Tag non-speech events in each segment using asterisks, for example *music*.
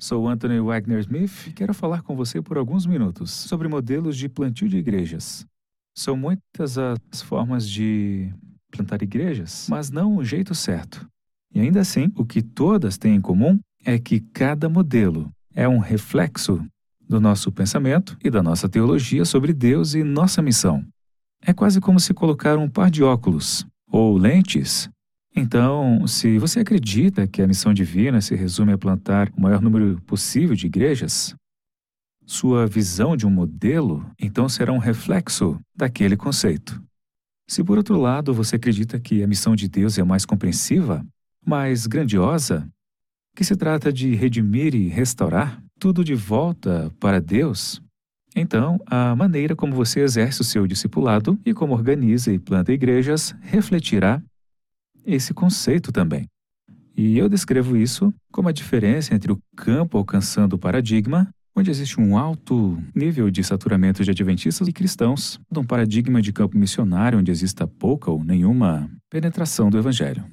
Sou Anthony Wagner Smith e quero falar com você por alguns minutos sobre modelos de plantio de igrejas. São muitas as formas de plantar igrejas, mas não o jeito certo. E ainda assim, o que todas têm em comum é que cada modelo é um reflexo do nosso pensamento e da nossa teologia sobre Deus e nossa missão. É quase como se colocar um par de óculos ou lentes. Então, se você acredita que a missão divina se resume a plantar o maior número possível de igrejas, sua visão de um modelo então será um reflexo daquele conceito. Se por outro lado você acredita que a missão de Deus é mais compreensiva, mais grandiosa, que se trata de redimir e restaurar tudo de volta para Deus, então a maneira como você exerce o seu discipulado e como organiza e planta igrejas refletirá esse conceito também. E eu descrevo isso como a diferença entre o campo alcançando o paradigma, onde existe um alto nível de saturamento de adventistas e cristãos, de um paradigma de campo missionário onde exista pouca ou nenhuma penetração do evangelho.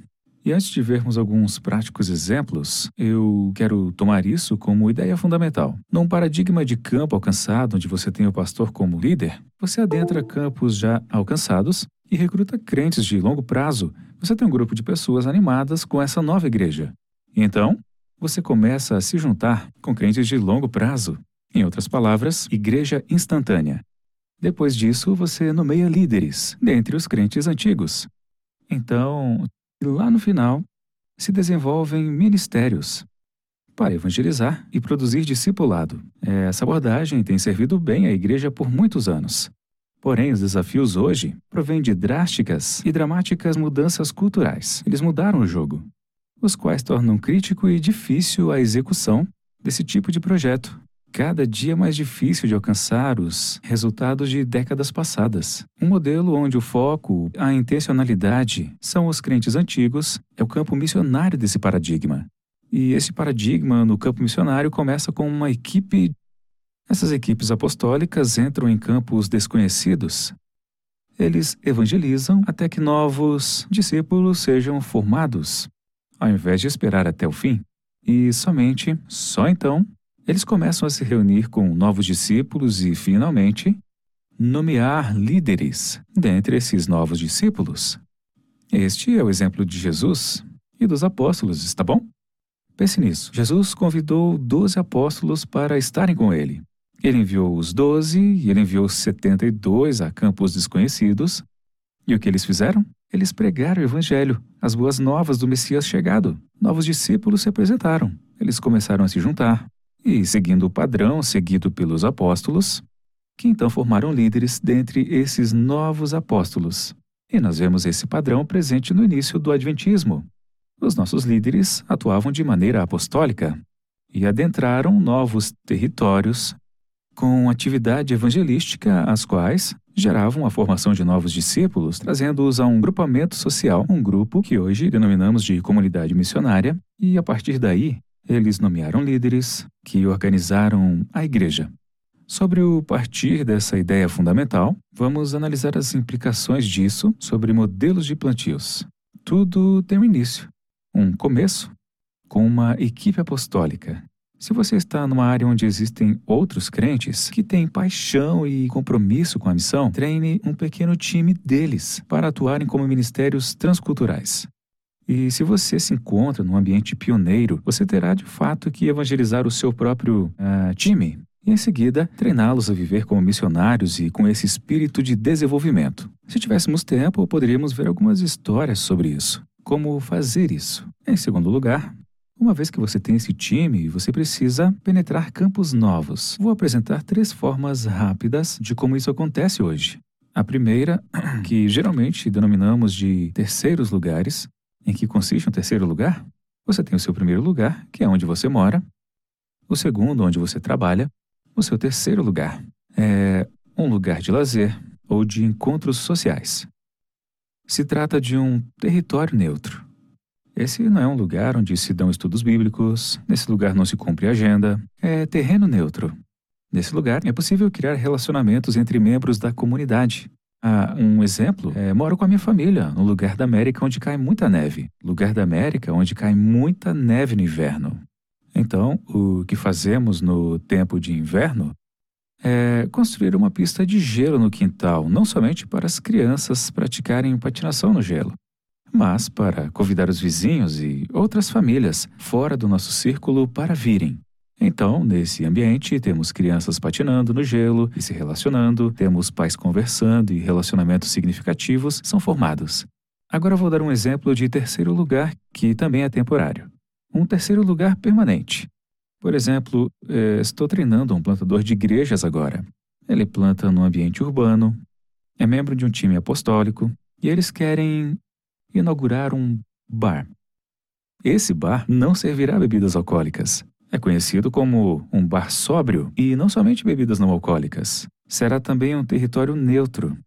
E antes de vermos alguns práticos exemplos, eu quero tomar isso como ideia fundamental. Num paradigma de campo alcançado, onde você tem o pastor como líder, você adentra campos já alcançados e recruta crentes de longo prazo. Você tem um grupo de pessoas animadas com essa nova igreja. Então, você começa a se juntar com crentes de longo prazo. Em outras palavras, igreja instantânea. Depois disso, você nomeia líderes dentre os crentes antigos. Então, lá no final, se desenvolvem ministérios para evangelizar e produzir discipulado. Essa abordagem tem servido bem à igreja por muitos anos. Porém, os desafios hoje provêm de drásticas e dramáticas mudanças culturais. Eles mudaram o jogo, os quais tornam crítico e difícil a execução desse tipo de projeto cada dia mais difícil de alcançar os resultados de décadas passadas. Um modelo onde o foco, a intencionalidade, são os crentes antigos, é o campo missionário desse paradigma. E esse paradigma no campo missionário começa com uma equipe. Essas equipes apostólicas entram em campos desconhecidos. Eles evangelizam até que novos discípulos sejam formados, ao invés de esperar até o fim. E somente, só então, eles começam a se reunir com novos discípulos e, finalmente, nomear líderes dentre esses novos discípulos. Este é o exemplo de Jesus e dos apóstolos, está bom? Pense nisso. Jesus convidou doze apóstolos para estarem com ele. Ele enviou os doze e ele enviou setenta e dois a campos desconhecidos. E o que eles fizeram? Eles pregaram o evangelho, as boas novas do Messias chegado. Novos discípulos se apresentaram. Eles começaram a se juntar, e seguindo o padrão seguido pelos apóstolos, que então formaram líderes dentre esses novos apóstolos. E nós vemos esse padrão presente no início do Adventismo. Os nossos líderes atuavam de maneira apostólica e adentraram novos territórios com atividade evangelística, as quais geravam a formação de novos discípulos, trazendo-os a um grupamento social, um grupo que hoje denominamos de comunidade missionária, e a partir daí eles nomearam líderes que organizaram a igreja. Sobre o partir dessa ideia fundamental, vamos analisar as implicações disso sobre modelos de plantios. Tudo tem um início, um começo, com uma equipe apostólica. Se você está numa área onde existem outros crentes que têm paixão e compromisso com a missão, treine um pequeno time deles para atuarem como ministérios transculturais. E se você se encontra num ambiente pioneiro, você terá de fato que evangelizar o seu próprio uh, time e, em seguida, treiná-los a viver como missionários e com esse espírito de desenvolvimento. Se tivéssemos tempo, poderíamos ver algumas histórias sobre isso. Como fazer isso? Em segundo lugar, uma vez que você tem esse time, você precisa penetrar campos novos. Vou apresentar três formas rápidas de como isso acontece hoje. A primeira, *clears throat* que geralmente denominamos de terceiros lugares, em que consiste um terceiro lugar? Você tem o seu primeiro lugar, que é onde você mora, o segundo, onde você trabalha, o seu terceiro lugar é um lugar de lazer ou de encontros sociais. Se trata de um território neutro. Esse não é um lugar onde se dão estudos bíblicos, nesse lugar não se cumpre agenda, é terreno neutro. Nesse lugar é possível criar relacionamentos entre membros da comunidade, ah, um exemplo, é, moro com a minha família, no lugar da América onde cai muita neve. Lugar da América onde cai muita neve no inverno. Então, o que fazemos no tempo de inverno é construir uma pista de gelo no quintal, não somente para as crianças praticarem patinação no gelo, mas para convidar os vizinhos e outras famílias fora do nosso círculo para virem. Então, nesse ambiente, temos crianças patinando no gelo e se relacionando, temos pais conversando e relacionamentos significativos são formados. Agora vou dar um exemplo de terceiro lugar que também é temporário. Um terceiro lugar permanente. Por exemplo, eh, estou treinando um plantador de igrejas agora. Ele planta no ambiente urbano, é membro de um time apostólico e eles querem inaugurar um bar. Esse bar não servirá bebidas alcoólicas. É conhecido como um bar sóbrio e não somente bebidas não alcoólicas. Será também um território neutro.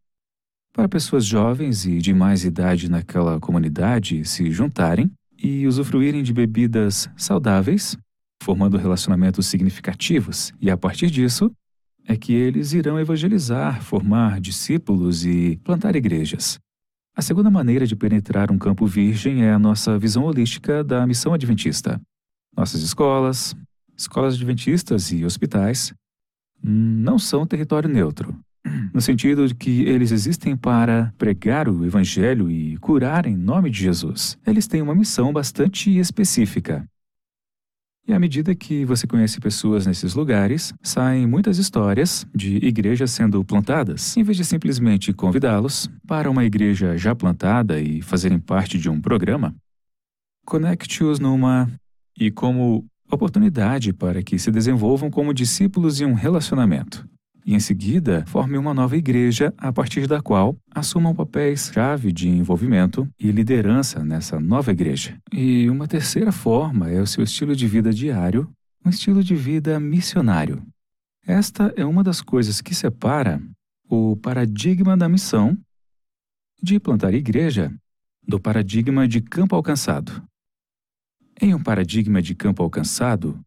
Para pessoas jovens e de mais idade naquela comunidade se juntarem e usufruírem de bebidas saudáveis, formando relacionamentos significativos, e a partir disso é que eles irão evangelizar, formar discípulos e plantar igrejas. A segunda maneira de penetrar um campo virgem é a nossa visão holística da missão adventista. Nossas escolas, escolas adventistas e hospitais não são território neutro, no sentido de que eles existem para pregar o Evangelho e curar em nome de Jesus. Eles têm uma missão bastante específica. E à medida que você conhece pessoas nesses lugares, saem muitas histórias de igrejas sendo plantadas. Em vez de simplesmente convidá-los para uma igreja já plantada e fazerem parte de um programa, conecte-os numa e como oportunidade para que se desenvolvam como discípulos em um relacionamento e, em seguida, forme uma nova igreja a partir da qual assumam papéis-chave de envolvimento e liderança nessa nova igreja. E uma terceira forma é o seu estilo de vida diário, um estilo de vida missionário. Esta é uma das coisas que separa o paradigma da missão de plantar igreja do paradigma de campo alcançado. Em um paradigma de campo alcançado,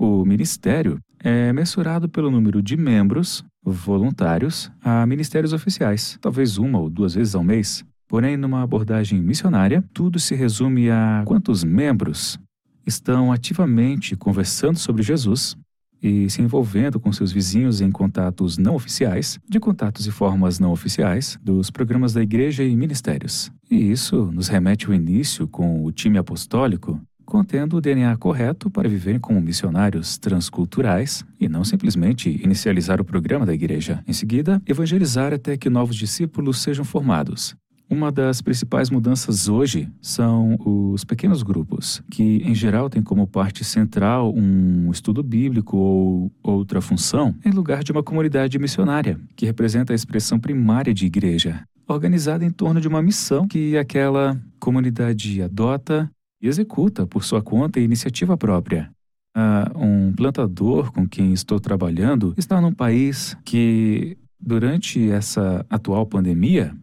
o ministério é mensurado pelo número de membros voluntários a ministérios oficiais, talvez uma ou duas vezes ao mês. Porém, numa abordagem missionária, tudo se resume a quantos membros estão ativamente conversando sobre Jesus e se envolvendo com seus vizinhos em contatos não oficiais, de contatos e formas não oficiais, dos programas da igreja e ministérios. E isso nos remete ao início com o time apostólico contendo o DNA correto para viverem como missionários transculturais e não simplesmente inicializar o programa da igreja. Em seguida, evangelizar até que novos discípulos sejam formados. Uma das principais mudanças hoje são os pequenos grupos, que em geral têm como parte central um estudo bíblico ou outra função, em lugar de uma comunidade missionária, que representa a expressão primária de igreja, organizada em torno de uma missão que aquela comunidade adota e executa por sua conta e iniciativa própria. Ah, um plantador com quem estou trabalhando está num país que, durante essa atual pandemia,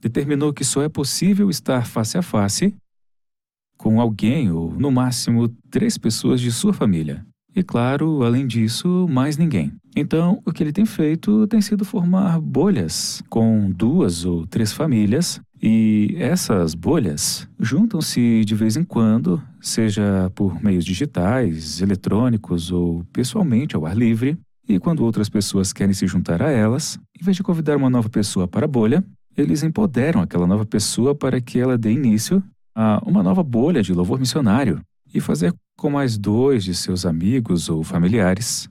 determinou que só é possível estar face a face com alguém ou, no máximo, três pessoas de sua família. E, claro, além disso, mais ninguém. Então, o que ele tem feito tem sido formar bolhas com duas ou três famílias e essas bolhas juntam-se de vez em quando, seja por meios digitais, eletrônicos ou pessoalmente ao ar livre. E quando outras pessoas querem se juntar a elas, em vez de convidar uma nova pessoa para a bolha, eles empoderam aquela nova pessoa para que ela dê início a uma nova bolha de louvor missionário e fazer com mais dois de seus amigos ou familiares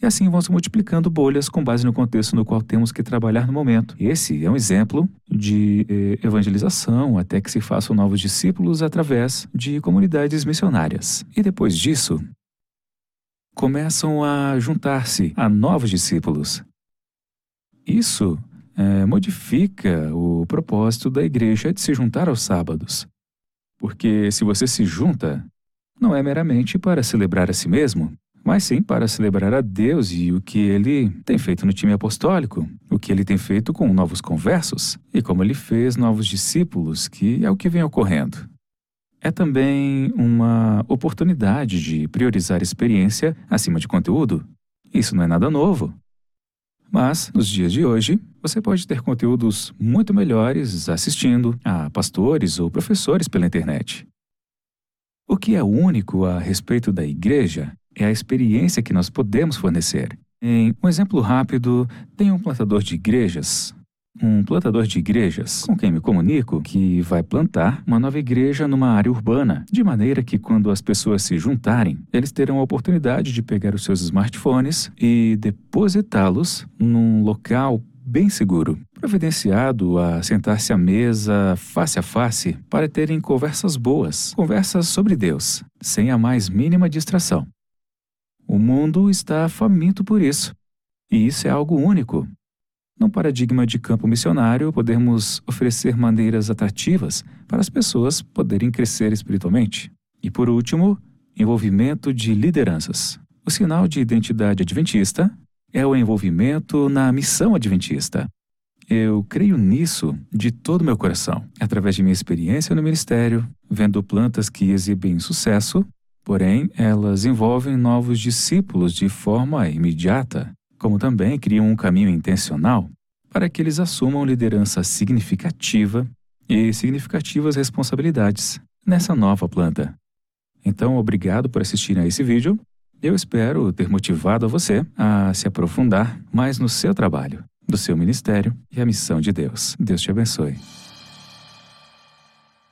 e assim vão se multiplicando bolhas com base no contexto no qual temos que trabalhar no momento. Esse é um exemplo de eh, evangelização até que se façam novos discípulos através de comunidades missionárias. E depois disso, começam a juntar-se a novos discípulos. Isso eh, modifica o propósito da igreja de se juntar aos sábados. Porque se você se junta, não é meramente para celebrar a si mesmo, mas sim para celebrar a Deus e o que ele tem feito no time apostólico, o que ele tem feito com novos conversos e como ele fez novos discípulos, que é o que vem ocorrendo. É também uma oportunidade de priorizar experiência acima de conteúdo. Isso não é nada novo. Mas, nos dias de hoje, você pode ter conteúdos muito melhores assistindo a pastores ou professores pela internet. O que é único a respeito da igreja é a experiência que nós podemos fornecer. Em um exemplo rápido, tem um plantador de igrejas, um plantador de igrejas com quem me comunico que vai plantar uma nova igreja numa área urbana, de maneira que quando as pessoas se juntarem, eles terão a oportunidade de pegar os seus smartphones e depositá-los num local bem seguro, providenciado a sentar-se à mesa face a face para terem conversas boas, conversas sobre Deus, sem a mais mínima distração. O mundo está faminto por isso. E isso é algo único. Num paradigma de campo missionário, podemos oferecer maneiras atrativas para as pessoas poderem crescer espiritualmente. E por último, envolvimento de lideranças. O sinal de identidade adventista é o envolvimento na missão adventista. Eu creio nisso de todo meu coração, através de minha experiência no ministério, vendo plantas que exibem sucesso, porém elas envolvem novos discípulos de forma imediata, como também criam um caminho intencional para que eles assumam liderança significativa e significativas responsabilidades nessa nova planta. Então, obrigado por assistir a esse vídeo eu espero ter motivado você a se aprofundar mais no seu trabalho, do seu ministério e a missão de Deus. Deus te abençoe.